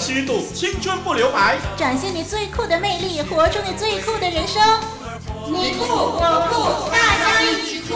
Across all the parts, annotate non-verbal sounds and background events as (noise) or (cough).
虚度，青春不留白，展现你最酷的魅力，活出你最酷的人生。你酷我酷，大家一起酷！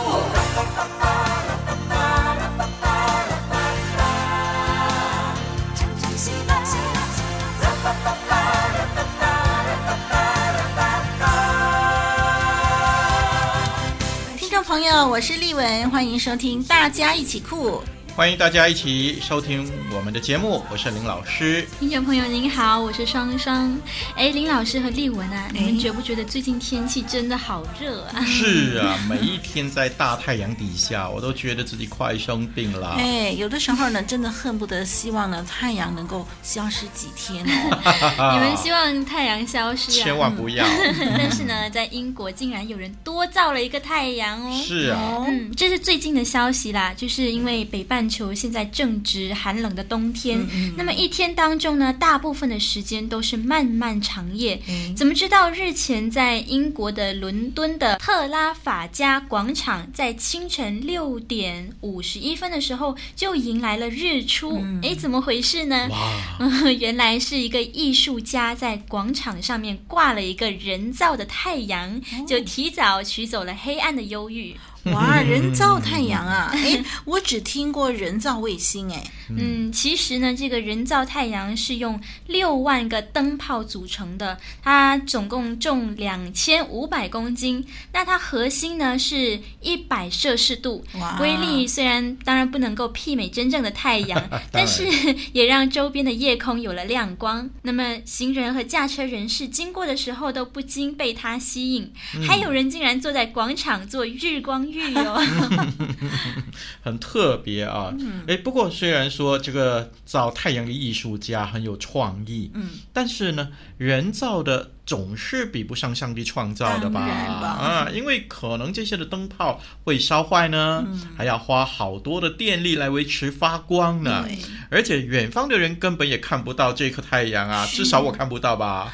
听众朋友，我是丽文，欢迎收听《大家一起酷》。欢迎大家一起收听我们的节目，我是林老师。听众朋友您好，我是双双。哎，林老师和丽文啊，你们觉不觉得最近天气真的好热啊？是啊，(laughs) 每一天在大太阳底下，我都觉得自己快生病了。哎，有的时候呢，真的恨不得希望呢太阳能够消失几天哦。(laughs) 你们希望太阳消失啊？千万不要。(laughs) 但是呢，在英国竟然有人多造了一个太阳哦。是啊，嗯，这是最近的消息啦，就是因为北半。球现在正值寒冷的冬天，嗯嗯，那么一天当中呢，大部分的时间都是漫漫长夜。嗯、怎么知道日前在英国的伦敦的特拉法加广场，在清晨六点五十一分的时候就迎来了日出？哎、嗯，怎么回事呢？(laughs) 原来是一个艺术家在广场上面挂了一个人造的太阳，就提早取走了黑暗的忧郁。哇，人造太阳啊！哎，我只听过人造卫星哎。嗯，其实呢，这个人造太阳是用六万个灯泡组成的，它总共重两千五百公斤。那它核心呢是一百摄氏度，哇威力虽然当然不能够媲美真正的太阳，(laughs) 但是也让周边的夜空有了亮光。那么行人和驾车人士经过的时候都不禁被它吸引，嗯、还有人竟然坐在广场做日光。(laughs) 很特别啊！哎，不过虽然说这个造太阳的艺术家很有创意，嗯，但是呢，人造的。总是比不上上帝创造的吧？啊，因为可能这些的灯泡会烧坏呢，嗯、还要花好多的电力来维持发光呢。而且远方的人根本也看不到这颗太阳啊，至少我看不到吧。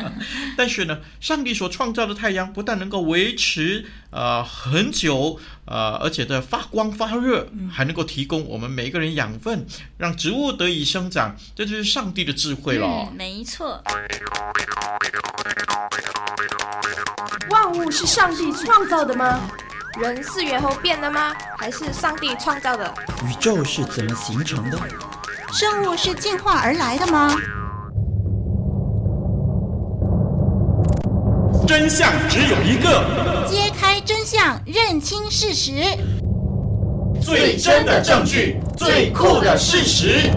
(laughs) 但是呢，上帝所创造的太阳不但能够维持呃很久，呃，而且的发光发热，还能够提供我们每一个人养分，让植物得以生长，这就是上帝的智慧了。嗯，没错。万物是上帝创造的吗？人是猿猴变的吗？还是上帝创造的？宇宙是怎么形成的？生物是进化而来的吗？真相只有一个，揭开真相，认清事实，最真的证据，最酷的事实。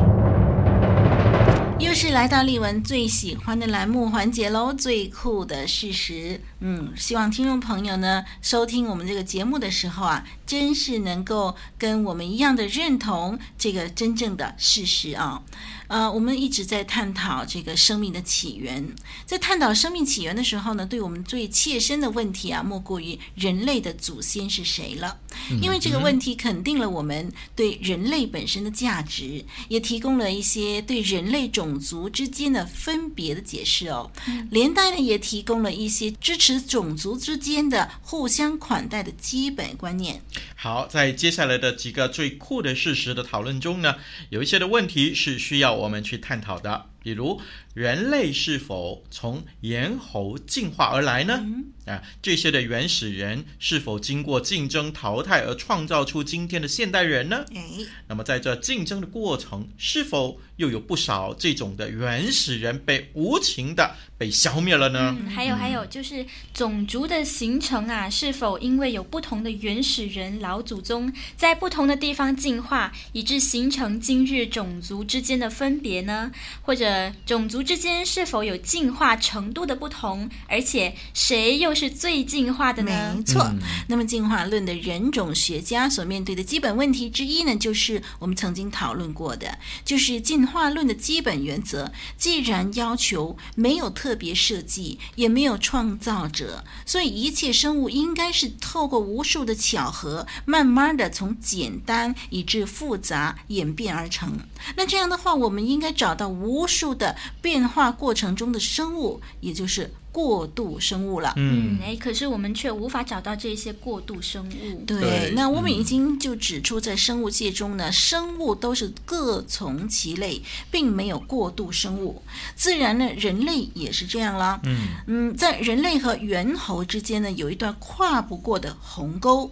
又是来到丽文最喜欢的栏目环节喽，最酷的事实。嗯，希望听众朋友呢，收听我们这个节目的时候啊，真是能够跟我们一样的认同这个真正的事实啊。呃，我们一直在探讨这个生命的起源，在探讨生命起源的时候呢，对我们最切身的问题啊，莫过于人类的祖先是谁了。因为这个问题肯定了我们对人类本身的价值，也提供了一些对人类种族之间的分别的解释哦。连带呢，也提供了一些支持种族之间的互相款待的基本观念。好，在接下来的几个最酷的事实的讨论中呢，有一些的问题是需要我们去探讨的，比如人类是否从猿猴进化而来呢？嗯、啊，这些的原始人是否经过竞争淘汰而创造出今天的现代人呢？哎、那么在这竞争的过程，是否又有不少这种的原始人被无情的被消灭了呢？嗯、还有还有，就是种族的形成啊，是否因为有不同的原始人老祖宗在不同的地方进化，以致形成今日种族之间的分别呢？或者种族之间是否有进化程度的不同？而且谁又是最进化的呢？没错。那么进化论的人种学家所面对的基本问题之一呢，就是我们曾经讨论过的，就是进化化论的基本原则。既然要求没有特别设计，也没有创造者，所以一切生物应该是透过无数的巧合。慢慢的从简单以至复杂演变而成。那这样的话，我们应该找到无数的变化过程中的生物，也就是。过渡生物了，嗯，哎，可是我们却无法找到这些过渡生物。对，对，那我们已经就指出，在生物界中呢，嗯、生物都是各从其类，类，并没有过渡生物。自然呢，人类也是这样啦。嗯嗯，在人类和猿猴之间呢，有一段跨不过的鸿沟。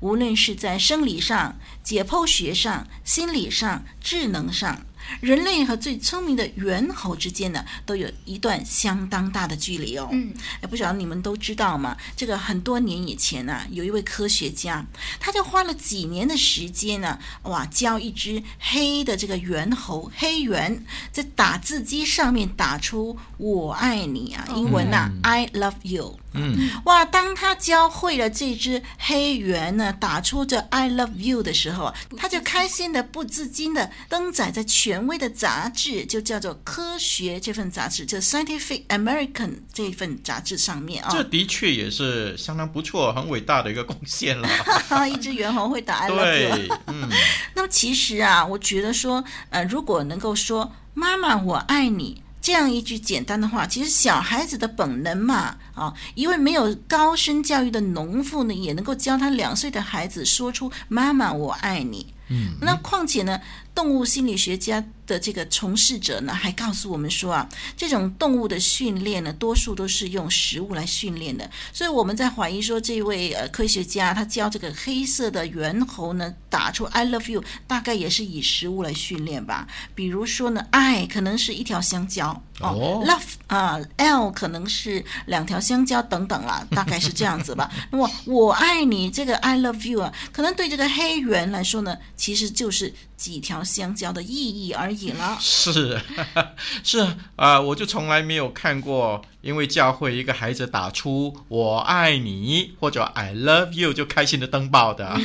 无论是在生理上、解剖学上、心理上、智能上。人类和最聪明的猿猴之间呢，都有一段相当大的距离哦。嗯，哎，不晓得你们都知道吗？这个很多年以前呢、啊，有一位科学家，他就花了几年的时间呢，哇，教一只黑的这个猿猴黑猿，在打字机上面打出“我爱你”啊，英文呐、啊嗯、，I love you。嗯，哇！当他教会了这只黑猿呢，打出这 “I love you” 的时候，他就开心的不自禁的登载在权威的杂志，就叫做《科学》这份杂志，就《Scientific American》这份杂志上面啊。这的确也是相当不错、很伟大的一个贡献了。(laughs) 一只猿猴会打 “I love you”。嗯。(laughs) 那么其实啊，我觉得说，呃，如果能够说“妈妈，我爱你”。这样一句简单的话，其实小孩子的本能嘛，啊，一位没有高深教育的农妇呢，也能够教他两岁的孩子说出“妈妈，我爱你”。嗯，那况且呢，动物心理学家的这个从事者呢，还告诉我们说啊，这种动物的训练呢，多数都是用食物来训练的。所以我们在怀疑说，这位呃科学家他教这个黑色的猿猴呢，打出 “I love you”，大概也是以食物来训练吧。比如说呢，爱可能是一条香蕉哦，love 啊，L 可能是两条香蕉等等啦，(laughs) 大概是这样子吧。那么我爱你这个 “I love you” 啊，可能对这个黑猿来说呢，其实就是几条香蕉的意义而已了。(laughs) 是，(laughs) 是啊，呃，我就从来没有看过，因为教会一个孩子打出“我爱你”或者 “I love you” 就开心的登报的。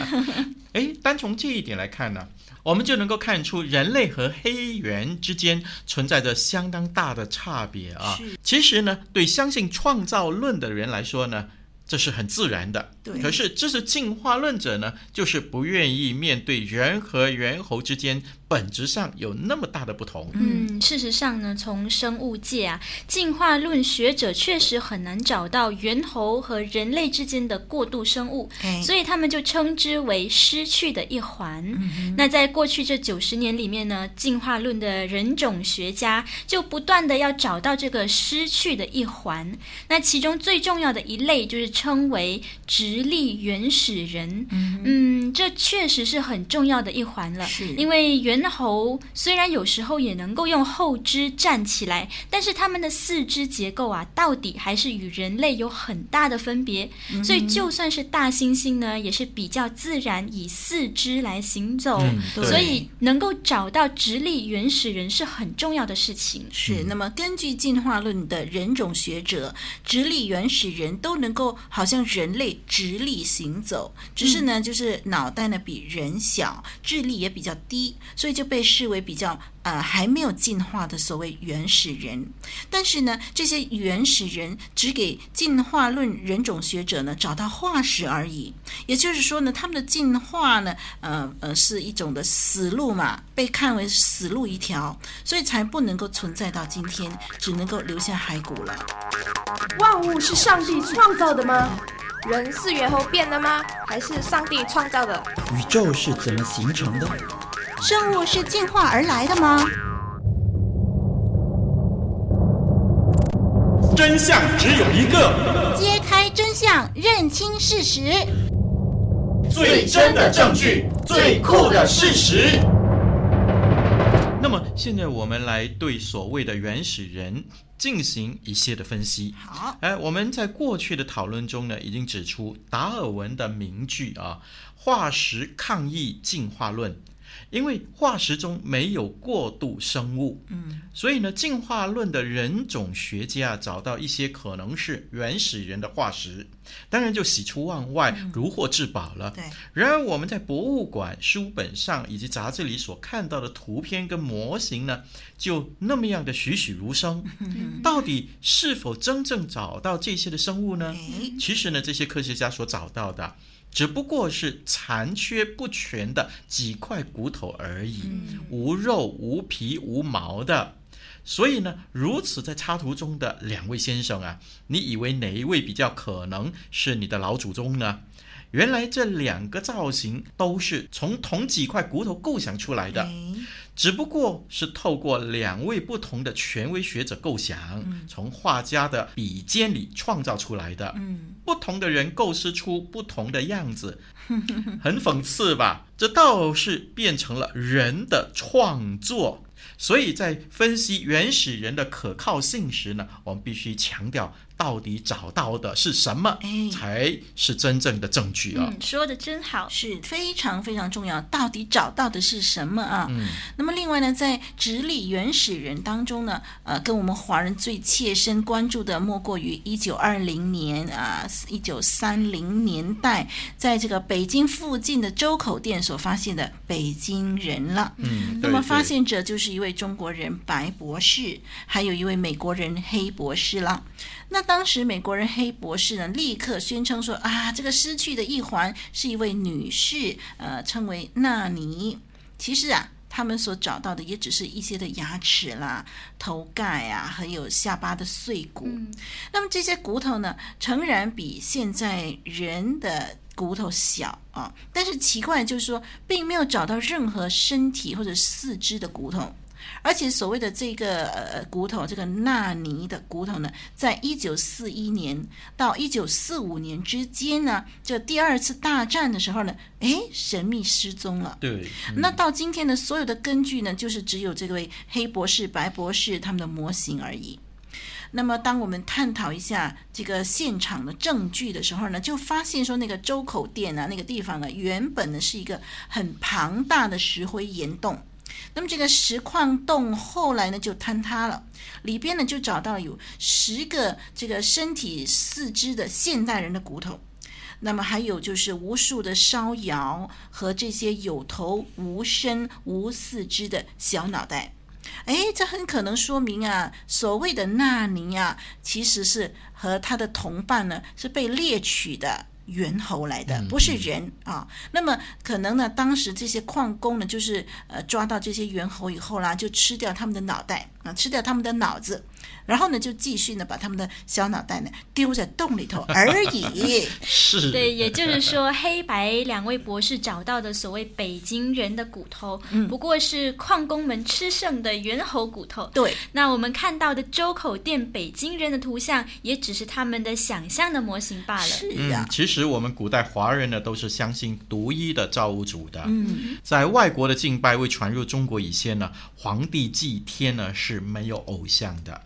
(laughs) 哎，单从这一点来看呢，我们就能够看出人类和黑猿之间存在着相当大的差别啊。其实呢，对相信创造论的人来说呢。这是很自然的，对。可是支持进化论者呢，就是不愿意面对人和猿猴之间本质上有那么大的不同。嗯，事实上呢，从生物界啊，进化论学者确实很难找到猿猴和人类之间的过渡生物，嗯、所以他们就称之为失去的一环。嗯、那在过去这九十年里面呢，进化论的人种学家就不断的要找到这个失去的一环。那其中最重要的一类就是。称为直立原始人，嗯，嗯，这确实是很重要的一环了。因为猿猴虽然有时候也能够用后肢站起来，但是它们的四肢结构啊，到底还是与人类有很大的分别。嗯、所以就算是大猩猩呢，也是比较自然以四肢来行走。嗯、所以能够找到直立原始人是很重要的事情。是，那么根据进化论的人种学者，直立原始人都能够。好像人类直立行走，只是呢，就是脑袋呢比人小，智力也比较低，所以就被视为比较呃还没有进化的所谓原始人。但是呢，这些原始人只给进化论人种学者呢找到化石而已，也就是说呢，他们的进化呢，呃呃是一种的死路嘛，被看为死路一条，所以才不能够存在到今天，只能够留下骸骨了。万物是上帝创造的吗？人是猿猴变的吗？还是上帝创造的？宇宙是怎么形成的？生物是进化而来的吗？真相只有一个，揭开真相，认清事实，最真的证据，最酷的事实。那么，现在我们来对所谓的原始人。进行一些的分析。好，哎，我们在过去的讨论中呢，已经指出达尔文的名句啊，“化石抗议进化论”。因为化石中没有过渡生物，嗯，所以呢，进化论的人种学家找到一些可能是原始人的化石，当然就喜出望外，如获至宝了。对。然而，我们在博物馆、书本上以及杂志里所看到的图片跟模型呢，就那么样的栩栩如生。到底是否真正找到这些的生物呢？其实呢，这些科学家所找到的。只不过是残缺不全的几块骨头而已，无肉无皮无毛的。所以呢，如此在插图中的两位先生啊，你以为哪一位比较可能是你的老祖宗呢？原来这两个造型都是从同几块骨头构想出来的。只不过是透过两位不同的权威学者构想，嗯、从画家的笔尖里创造出来的。嗯，不同的人构思出不同的样子，很讽刺吧？这倒是变成了人的创作。所以在分析原始人的可靠性时呢，我们必须强调。到底找到的是什么，才是真正的证据啊？嗯，说的真好，是非常非常重要。到底找到的是什么啊？嗯，那么另外呢，在直立原始人当中呢，呃，跟我们华人最切身关注的，莫过于一九二零年啊，一九三零年代，在这个北京附近的周口店所发现的北京人了。嗯，那么发现者就是一位中国人白博士，还有一位美国人黑博士了。那当时美国人黑博士呢，立刻宣称说啊，这个失去的一环是一位女士，呃，称为纳尼。其实啊，他们所找到的也只是一些的牙齿啦、头盖啊，还有下巴的碎骨。嗯、那么这些骨头呢，诚然比现在人的骨头小啊，但是奇怪就是说，并没有找到任何身体或者四肢的骨头。而且所谓的这个呃骨头，这个纳尼的骨头呢，在一九四一年到一九四五年之间呢，这第二次大战的时候呢，哎，神秘失踪了。对，嗯、那到今天的所有的根据呢，就是只有这位黑博士、白博士他们的模型而已。那么，当我们探讨一下这个现场的证据的时候呢，就发现说那个周口店啊，那个地方呢，原本呢是一个很庞大的石灰岩洞。那么这个石矿洞后来呢就坍塌了，里边呢就找到有十个这个身体四肢的现代人的骨头，那么还有就是无数的烧窑和这些有头无身无四肢的小脑袋，哎，这很可能说明啊，所谓的纳尼啊，其实是和他的同伴呢是被猎取的。猿猴来的，不是人啊。那么可能呢，当时这些矿工呢，就是呃抓到这些猿猴以后啦，就吃掉他们的脑袋啊，吃掉他们的脑子。然后呢，就继续呢，把他们的小脑袋呢丢在洞里头 (laughs) 而已。是，对，也就是说，黑白两位博士找到的所谓北京人的骨头，嗯、不过是矿工们吃剩的猿猴骨头。对，那我们看到的周口店北京人的图像，也只是他们的想象的模型罢了。是啊、嗯，其实我们古代华人呢，都是相信独一的造物主的。嗯，在外国的敬拜未传入中国以前呢，皇帝祭天呢是没有偶像的。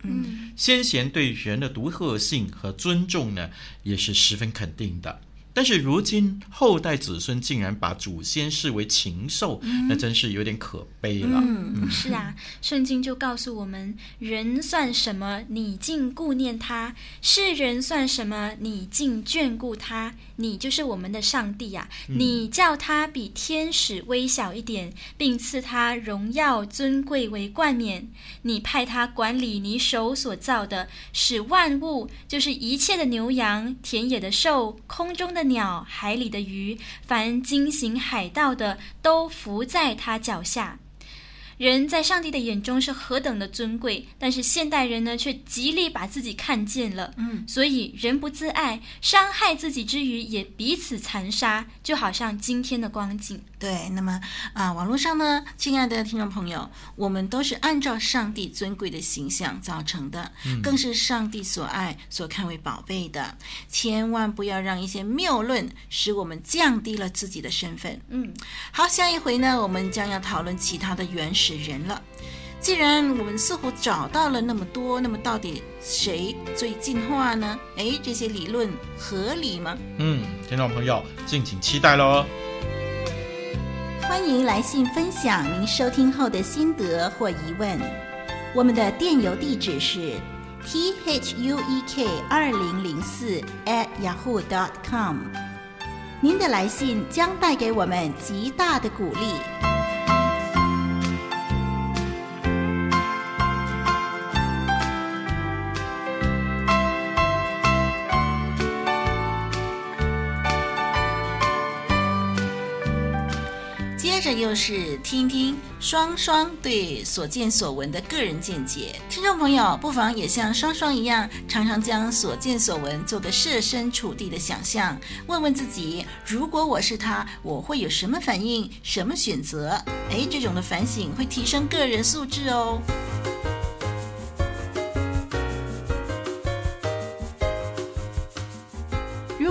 先贤对人的独特性和尊重呢，也是十分肯定的。但是如今后代子孙竟然把祖先视为禽兽，嗯、那真是有点可悲了。嗯，嗯是啊，圣经就告诉我们：人算什么？你竟顾念他；世人算什么？你竟眷顾他。你就是我们的上帝呀、啊！你叫他比天使微小一点，并赐他荣耀尊贵为冠冕。你派他管理你手所造的，使万物，就是一切的牛羊、田野的兽、空中的的鸟、海里的鱼，凡惊醒海盗的，都伏在他脚下。人在上帝的眼中是何等的尊贵，但是现代人呢，却极力把自己看见了。嗯，所以人不自爱，伤害自己之余，也彼此残杀，就好像今天的光景。对，那么啊，网络上呢，亲爱的听众朋友，我们都是按照上帝尊贵的形象造成的，嗯、更是上帝所爱、所看为宝贝的。千万不要让一些谬论使我们降低了自己的身份。嗯，好，下一回呢，我们将要讨论其他的原始人了。既然我们似乎找到了那么多，那么到底谁最进化呢？哎，这些理论合理吗？嗯，听众朋友敬请期待喽。欢迎来信分享您收听后的心得或疑问。我们的电邮地址是 t h u e k 二零零四 at yahoo dot com。您的来信将带给我们极大的鼓励。又是听听双双对所见所闻的个人见解。听众朋友不妨也像双双一样，常常将所见所闻做个设身处地的想象，问问自己：如果我是他，我会有什么反应、什么选择？诶，这种的反省会提升个人素质哦。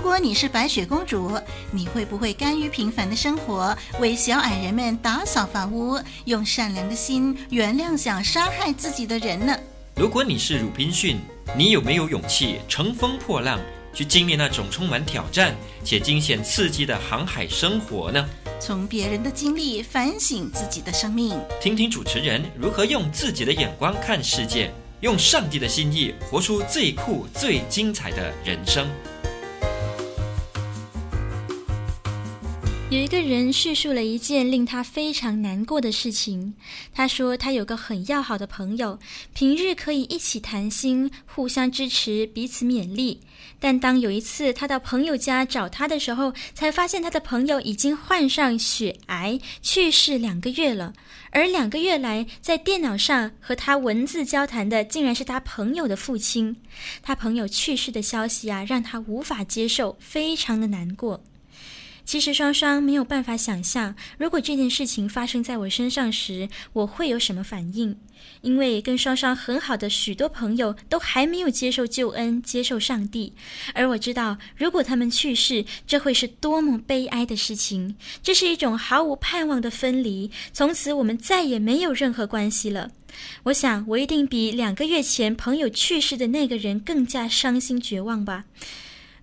果你是白雪公主，你会不会甘于平凡的生活，为小矮人们打扫房屋，用善良的心原谅想杀害自己的人呢？如果你是鲁滨逊，你有没有勇气乘风破浪，去经历那种充满挑战且惊险刺激的航海生活呢？从别人的经历反省自己的生命，听听主持人如何用自己的眼光看世界，用上帝的心意活出最酷、最精彩的人生。有一个人叙述了一件令他非常难过的事情。他说，他有个很要好的朋友，平日可以一起谈心，互相支持，彼此勉励。但当有一次他到朋友家找他的时候，才发现他的朋友已经患上血癌，去世两个月了。而两个月来，在电脑上和他文字交谈的，竟然是他朋友的父亲。他朋友去世的消息啊，让他无法接受，非常的难过。其实双双没有办法想象，如果这件事情发生在我身上时，我会有什么反应。因为跟双双很好的许多朋友都还没有接受救恩，接受上帝。而我知道，如果他们去世，这会是多么悲哀的事情。这是一种毫无盼望的分离，从此我们再也没有任何关系了。我想，我一定比两个月前朋友去世的那个人更加伤心绝望吧。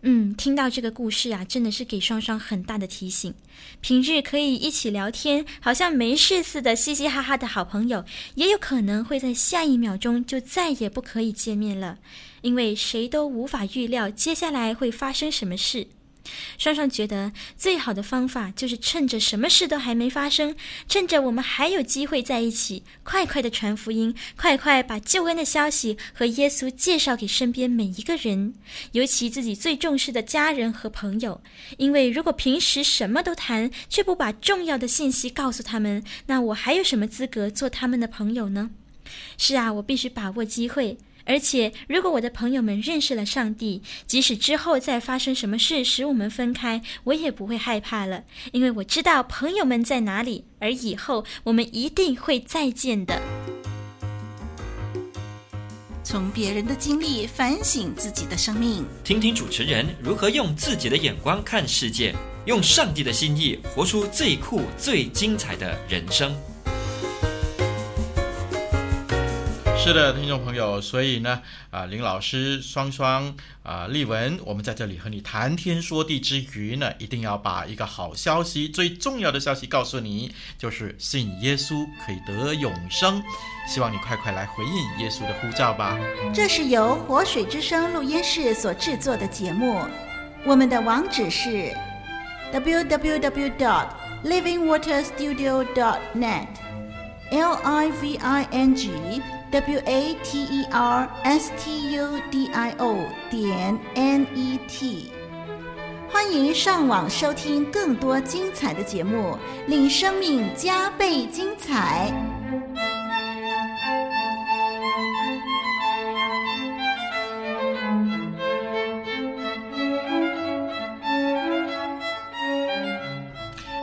嗯，听到这个故事啊，真的是给双双很大的提醒。平日可以一起聊天，好像没事似的，嘻嘻哈哈的好朋友，也有可能会在下一秒钟就再也不可以见面了，因为谁都无法预料接下来会发生什么事。双双觉得最好的方法就是趁着什么事都还没发生，趁着我们还有机会在一起，快快的传福音，快快把救恩的消息和耶稣介绍给身边每一个人，尤其自己最重视的家人和朋友。因为如果平时什么都谈，却不把重要的信息告诉他们，那我还有什么资格做他们的朋友呢？是啊，我必须把握机会。而且，如果我的朋友们认识了上帝，即使之后再发生什么事使我们分开，我也不会害怕了，因为我知道朋友们在哪里，而以后我们一定会再见的。从别人的经历反省自己的生命，听听主持人如何用自己的眼光看世界，用上帝的心意活出最酷、最精彩的人生。是的，听众朋友，所以呢，啊，林老师、双双、啊，丽文，我们在这里和你谈天说地之余呢，一定要把一个好消息、最重要的消息告诉你，就是信耶稣可以得永生。希望你快快来回应耶稣的呼召吧。这是由活水之声录音室所制作的节目，我们的网址是 www.livingwaterstudio.net，l i v i n g。W a t e r s t u d i o 点 n e t，欢迎上网收听更多精彩的节目，令生命加倍精彩。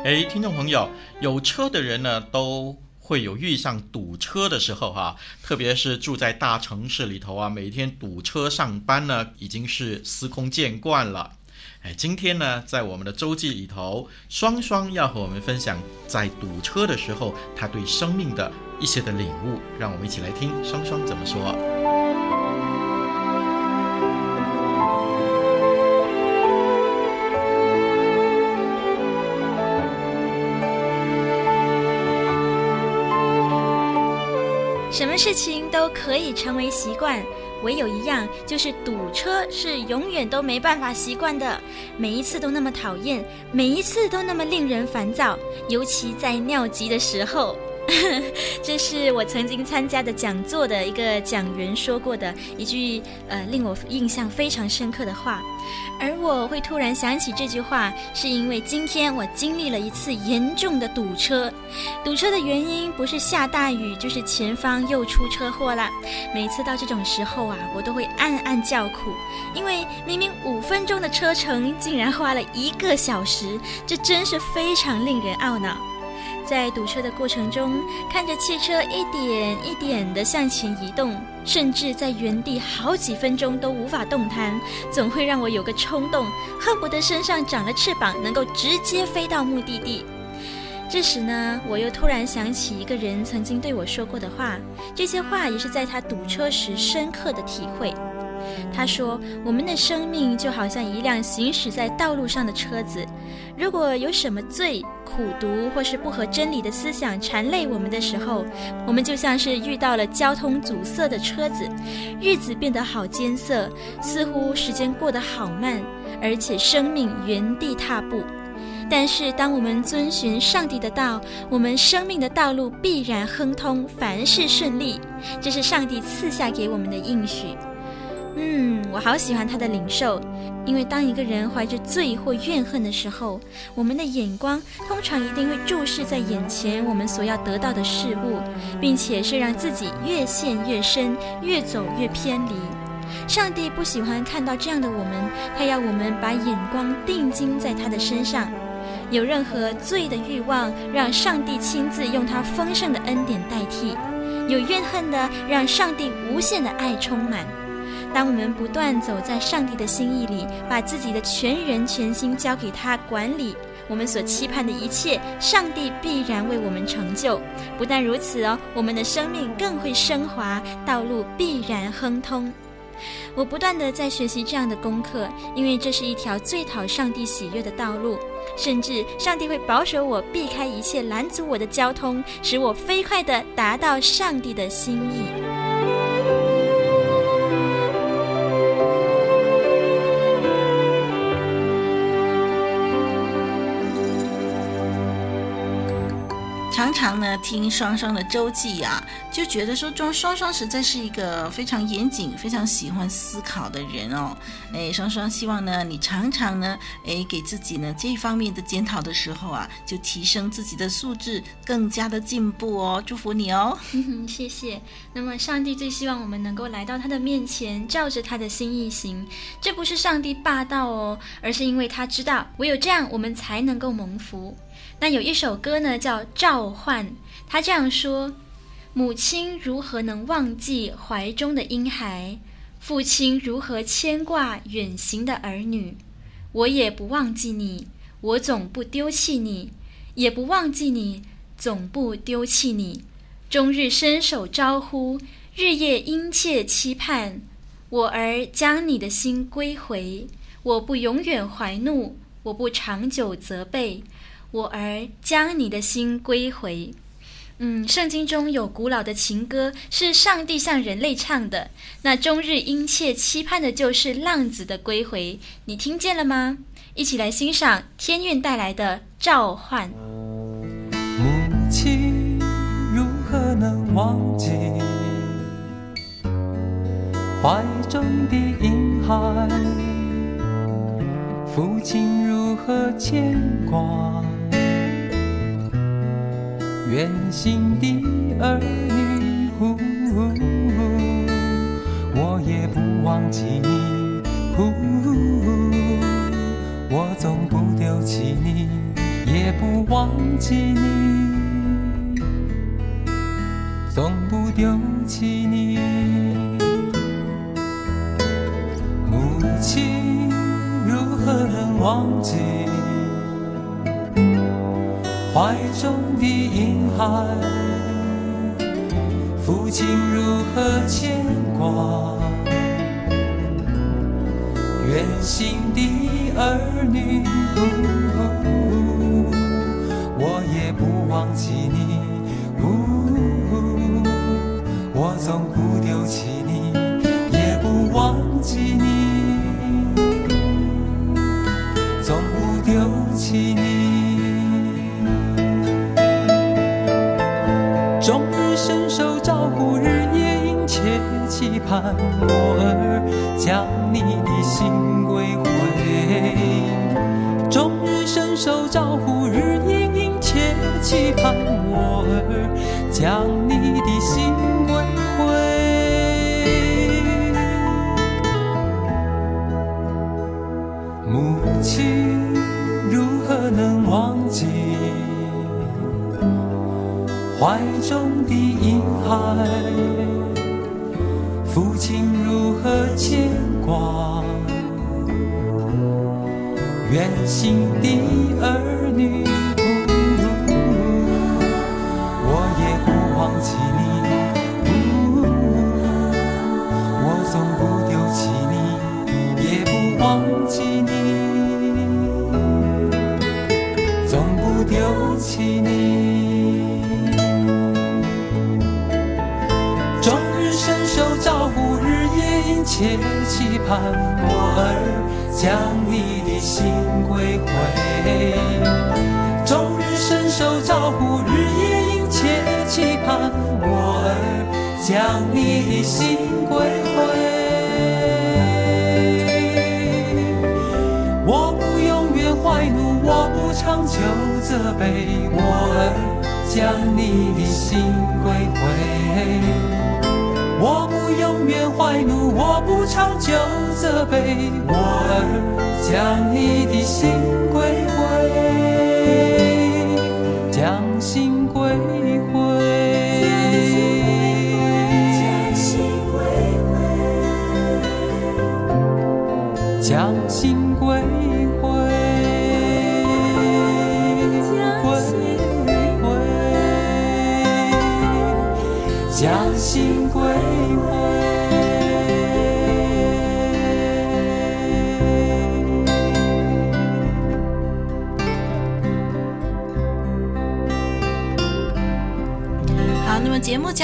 哎，听众朋友，有车的人呢都。会有遇上堵车的时候哈、特别是住在大城市里头啊，每天堵车上班呢，已经是司空见惯了。哎，今天呢，在我们的周记里头，双双要和我们分享在堵车的时候，他对生命的一些的领悟，让我们一起来听双双怎么说。什么事情都可以成为习惯，唯有一样就是堵车是永远都没办法习惯的。每一次都那么讨厌，每一次都那么令人烦躁，尤其在尿急的时候。(laughs) 这是我曾经参加的讲座的一个讲员说过的一句呃令我印象非常深刻的话。而我会突然想起这句话，是因为今天我经历了一次严重的堵车。堵车的原因不是下大雨，就是前方又出车祸了。每次到这种时候啊，我都会暗暗叫苦，因为明明五分钟的车程，竟然花了一个小时，这真是非常令人懊恼。在堵车的过程中，看着汽车一点一点地向前移动，甚至在原地好几分钟都无法动弹，总会让我有个冲动，恨不得身上长了翅膀，能够直接飞到目的地。这时呢，我又突然想起一个人曾经对我说过的话，这些话也是在他堵车时深刻的体会。他说：“我们的生命就好像一辆行驶在道路上的车子，如果有什么罪、苦毒或是不合真理的思想缠累我们的时候，我们就像是遇到了交通阻塞的车子，日子变得好艰涩，似乎时间过得好慢，而且生命原地踏步。但是，当我们遵循上帝的道，我们生命的道路必然亨通，凡事顺利。这是上帝赐下给我们的应许。”我好喜欢他的领受，因为当一个人怀着罪或怨恨的时候，我们的眼光通常一定会注视在眼前我们所要得到的事物，并且是让自己越陷越深，越走越偏离。上帝不喜欢看到这样的我们，他要我们把眼光定睛在他的身上。有任何罪的欲望，让上帝亲自用他丰盛的恩典代替；有怨恨的，让上帝无限的爱充满。当我们不断走在上帝的心意里，把自己的全人全心交给他管理，我们所期盼的一切，上帝必然为我们成就。不但如此哦，我们的生命更会升华，道路必然亨通。我不断地在学习这样的功课，因为这是一条最讨上帝喜悦的道路。甚至上帝会保守我，避开一切拦阻我的交通，使我飞快地达到上帝的心意。常呢，听双双的周记啊，就觉得说，双双双实在是一个非常严谨、非常喜欢思考的人哦。哎，双双希望呢，你常常呢，哎，给自己呢这一方面的检讨的时候啊，就提升自己的素质，更加的进步哦。祝福你哦，(laughs) 谢谢。那么，上帝最希望我们能够来到他的面前，照着他的心意行。这不是上帝霸道哦，而是因为他知道，唯有这样，我们才能够蒙福。那有一首歌呢，叫《召唤》，他这样说：母亲如何能忘记怀中的婴孩？父亲如何牵挂远行的儿女？我也不忘记你，我总不丢弃你，也不忘记你，总不丢弃你。终日伸手招呼，日夜殷切期盼，我儿将你的心归回。我不永远怀怒，我不长久责备。我儿将你的心归回。嗯，圣经中有古老的情歌，是上帝向人类唱的。那终日殷切期盼的，就是浪子的归回。你听见了吗？一起来欣赏天韵带来的召唤。母亲如何能忘记怀中的婴孩？父亲如何牵挂？远行的儿女，呼呼呼，我也不忘记你，呼呼呼，我总不丢弃你，也不忘记你，总不丢弃你。母亲如何能忘记？怀中的婴孩，父亲如何牵挂？远行的儿女，我也不忘记你，期盼我儿将你的心归回。终日伸手招呼，日夜殷切期盼，我儿将你的心归回。母亲如何能忘记怀中的婴孩？牵挂远行的儿女？我也不忘记你，我总不丢弃你，也不忘记你，总不丢弃你。切期盼我儿将你的心归回，终日伸手招呼，日夜殷切期盼我儿将你的心归回。我不永远怀怒，我不长久责备，我儿将你的心归回。我永远怀怒，我不长久责备，我儿将你的心归回，将心归回，将心归回，将心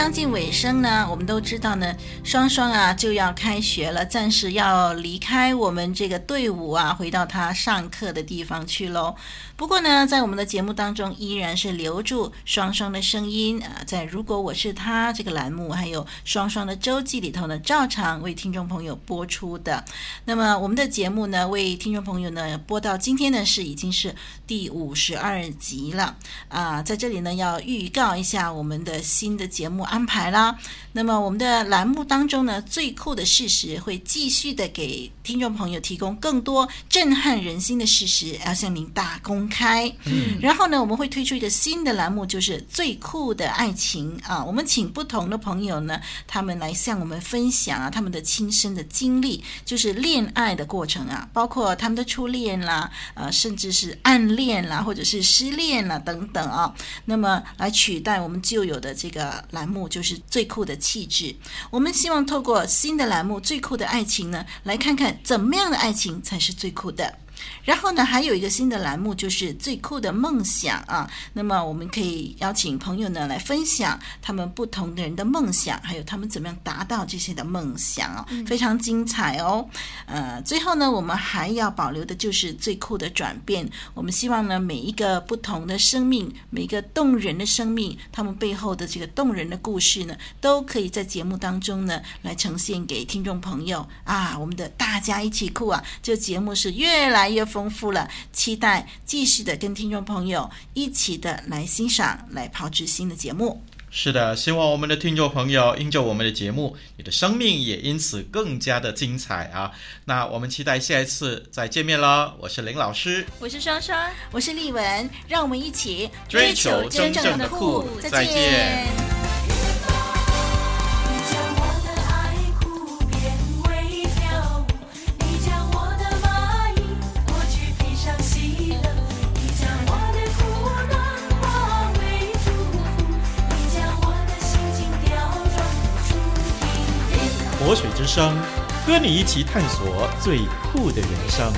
将近尾声呢，我们都知道呢，双双啊就要开学了，暂时要离开我们这个队伍啊，回到他上课的地方去喽。不过呢，在我们的节目当中，依然是留住双双的声音啊，在如果我是他这个栏目，还有双双的周记里头呢，照常为听众朋友播出的。那么我们的节目呢，为听众朋友呢播到今天呢是已经是第五十二集了啊，在这里呢要预告一下我们的新的节目啊安排啦。那么我们的栏目当中呢，最酷的事实会继续的给听众朋友提供更多震撼人心的事实，要向您大公开，嗯，然后呢，我们会推出一个新的栏目，就是最酷的爱情啊。我们请不同的朋友呢，他们来向我们分享啊，他们的亲身的经历，就是恋爱的过程啊，包括他们的初恋啦，呃，甚至是暗恋啦，或者是失恋啦等等啊。那么来取代我们旧有的这个栏目，就是最酷的气质。我们希望透过新的栏目《最酷的爱情》呢，来看看怎么样的爱情才是最酷的。然后呢，还有一个新的栏目，就是最酷的梦想啊。那么我们可以邀请朋友呢来分享他们不同的人的梦想，还有他们怎么样达到这些的梦想哦，非常精彩哦。呃，最后呢，我们还要保留的就是最酷的转变。我们希望呢，每一个不同的生命，每一个动人的生命，他们背后的这个动人的故事呢，都可以在节目当中呢来呈现给听众朋友啊。我们的大家一起酷啊，这个节目是越来越丰富了，期待继续的跟听众朋友一起的来欣赏、来炮制新的节目。是的，希望我们的听众朋友因着我们的节目，你的生命也因此更加的精彩啊！那我们期待下一次再见面了。我是林老师，我是双双，我是丽文，让我们一起追求真正的酷。再见。生，和你一起探索最酷的人生。